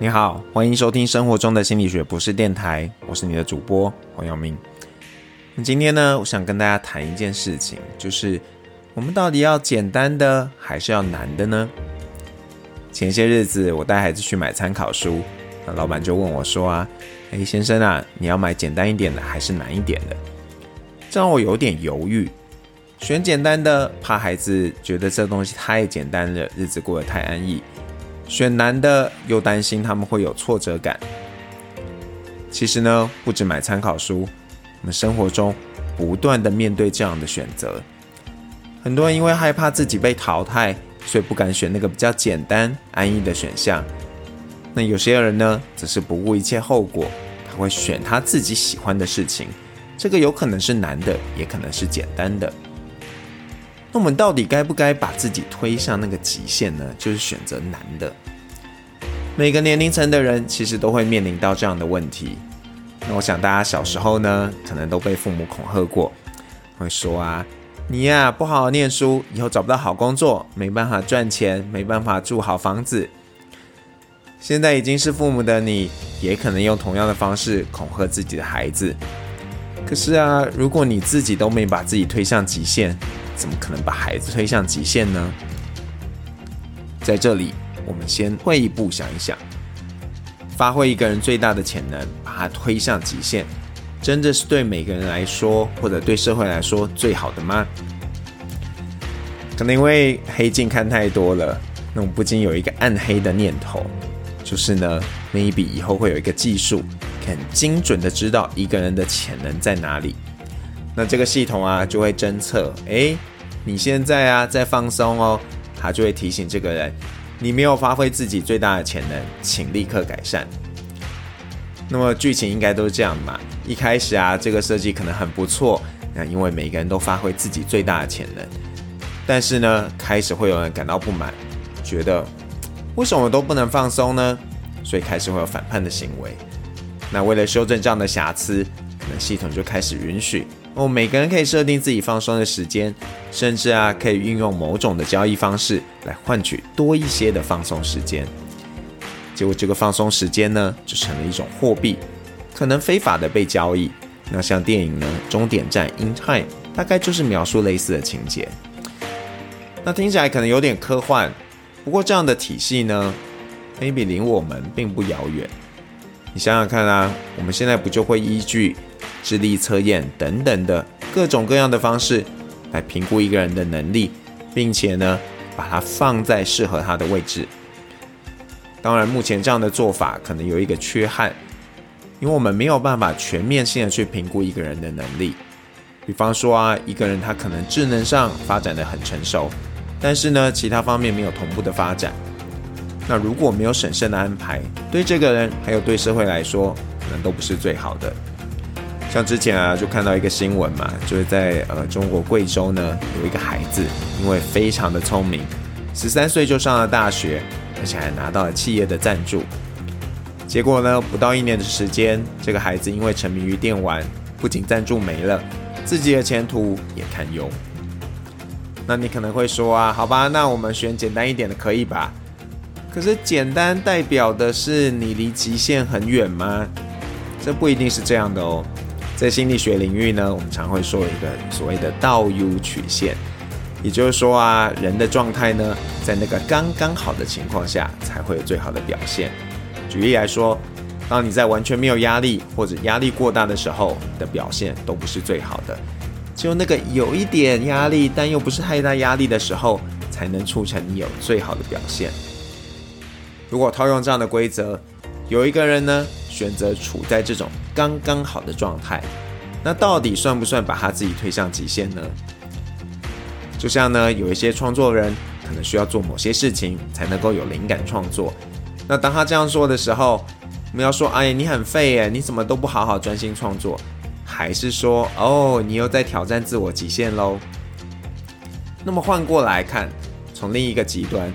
你好，欢迎收听生活中的心理学博士电台，我是你的主播黄耀明。那今天呢，我想跟大家谈一件事情，就是我们到底要简单的还是要难的呢？前些日子我带孩子去买参考书，那老板就问我说啊，哎先生啊，你要买简单一点的还是难一点的？这让我有点犹豫，选简单的怕孩子觉得这东西太简单了，日子过得太安逸。选难的，又担心他们会有挫折感。其实呢，不止买参考书，我们生活中不断的面对这样的选择。很多人因为害怕自己被淘汰，所以不敢选那个比较简单、安逸的选项。那有些人呢，则是不顾一切后果，他会选他自己喜欢的事情。这个有可能是难的，也可能是简单的。那我们到底该不该把自己推向那个极限呢？就是选择难的。每个年龄层的人其实都会面临到这样的问题。那我想大家小时候呢，可能都被父母恐吓过，会说啊，你呀不好好念书，以后找不到好工作，没办法赚钱，没办法住好房子。现在已经是父母的你，也可能用同样的方式恐吓自己的孩子。可是啊，如果你自己都没把自己推向极限，怎么可能把孩子推向极限呢？在这里，我们先退一步想一想，发挥一个人最大的潜能，把他推向极限，真的是对每个人来说，或者对社会来说最好的吗？可能因为黑镜看太多了，那我不禁有一个暗黑的念头，就是呢，maybe 以后会有一个技术，很精准的知道一个人的潜能在哪里。那这个系统啊，就会侦测，哎，你现在啊在放松哦，它就会提醒这个人，你没有发挥自己最大的潜能，请立刻改善。那么剧情应该都是这样嘛？一开始啊，这个设计可能很不错，那因为每个人都发挥自己最大的潜能，但是呢，开始会有人感到不满，觉得为什么都不能放松呢？所以开始会有反叛的行为。那为了修正这样的瑕疵，可能系统就开始允许。哦，每个人可以设定自己放松的时间，甚至啊，可以运用某种的交易方式来换取多一些的放松时间。结果这个放松时间呢，就成了一种货币，可能非法的被交易。那像电影呢，《终点站》In Time，大概就是描述类似的情节。那听起来可能有点科幻，不过这样的体系呢，maybe 离我们并不遥远。你想想看啊，我们现在不就会依据？智力测验等等的各种各样的方式来评估一个人的能力，并且呢，把它放在适合他的位置。当然，目前这样的做法可能有一个缺憾，因为我们没有办法全面性的去评估一个人的能力。比方说啊，一个人他可能智能上发展的很成熟，但是呢，其他方面没有同步的发展。那如果没有审慎的安排，对这个人还有对社会来说，可能都不是最好的。像之前啊，就看到一个新闻嘛，就是在呃中国贵州呢，有一个孩子，因为非常的聪明，十三岁就上了大学，而且还拿到了企业的赞助。结果呢，不到一年的时间，这个孩子因为沉迷于电玩，不仅赞助没了，自己的前途也堪忧。那你可能会说啊，好吧，那我们选简单一点的可以吧？可是简单代表的是你离极限很远吗？这不一定是这样的哦。在心理学领域呢，我们常会说一个所谓的倒 U 曲线，也就是说啊，人的状态呢，在那个刚刚好的情况下，才会有最好的表现。举例来说，当你在完全没有压力或者压力过大的时候，的表现都不是最好的。只有那个有一点压力，但又不是太大压力的时候，才能促成你有最好的表现。如果套用这样的规则，有一个人呢？选择处在这种刚刚好的状态，那到底算不算把他自己推向极限呢？就像呢，有一些创作人可能需要做某些事情才能够有灵感创作。那当他这样说的时候，我们要说：“哎，你很废耶，你怎么都不好好专心创作？”还是说：“哦，你又在挑战自我极限喽？”那么换过来看，从另一个极端。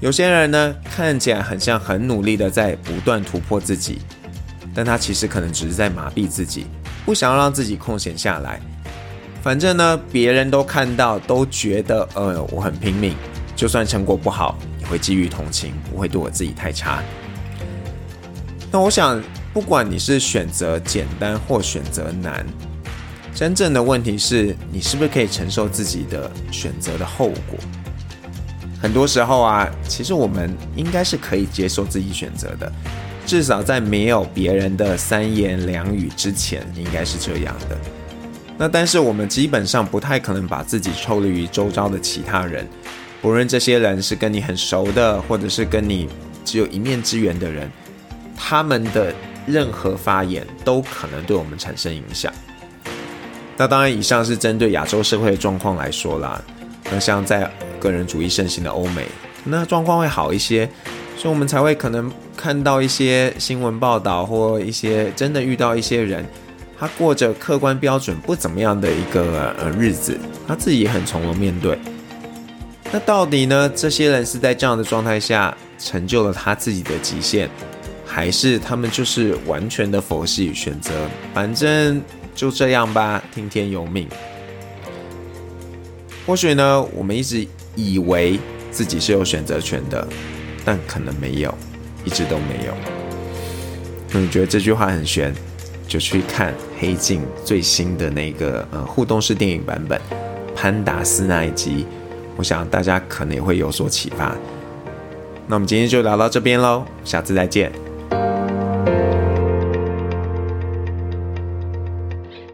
有些人呢，看起来很像很努力的在不断突破自己，但他其实可能只是在麻痹自己，不想要让自己空闲下来。反正呢，别人都看到，都觉得，呃，我很拼命，就算成果不好，也会基于同情，不会对我自己太差。那我想，不管你是选择简单或选择难，真正的问题是你是不是可以承受自己的选择的后果。很多时候啊，其实我们应该是可以接受自己选择的，至少在没有别人的三言两语之前，应该是这样的。那但是我们基本上不太可能把自己抽离于周遭的其他人，不论这些人是跟你很熟的，或者是跟你只有一面之缘的人，他们的任何发言都可能对我们产生影响。那当然，以上是针对亚洲社会的状况来说啦。那像在个人主义盛行的欧美，那状况会好一些，所以我们才会可能看到一些新闻报道，或一些真的遇到一些人，他过着客观标准不怎么样的一个呃日子，他自己也很从容面对。那到底呢？这些人是在这样的状态下成就了他自己的极限，还是他们就是完全的佛系选择，反正就这样吧，听天由命。或许呢，我们一直以为自己是有选择权的，但可能没有，一直都没有。那你觉得这句话很玄，就去看《黑镜》最新的那个呃互动式电影版本《潘达斯》那一集，我想大家可能也会有所启发。那我们今天就聊到这边喽，下次再见。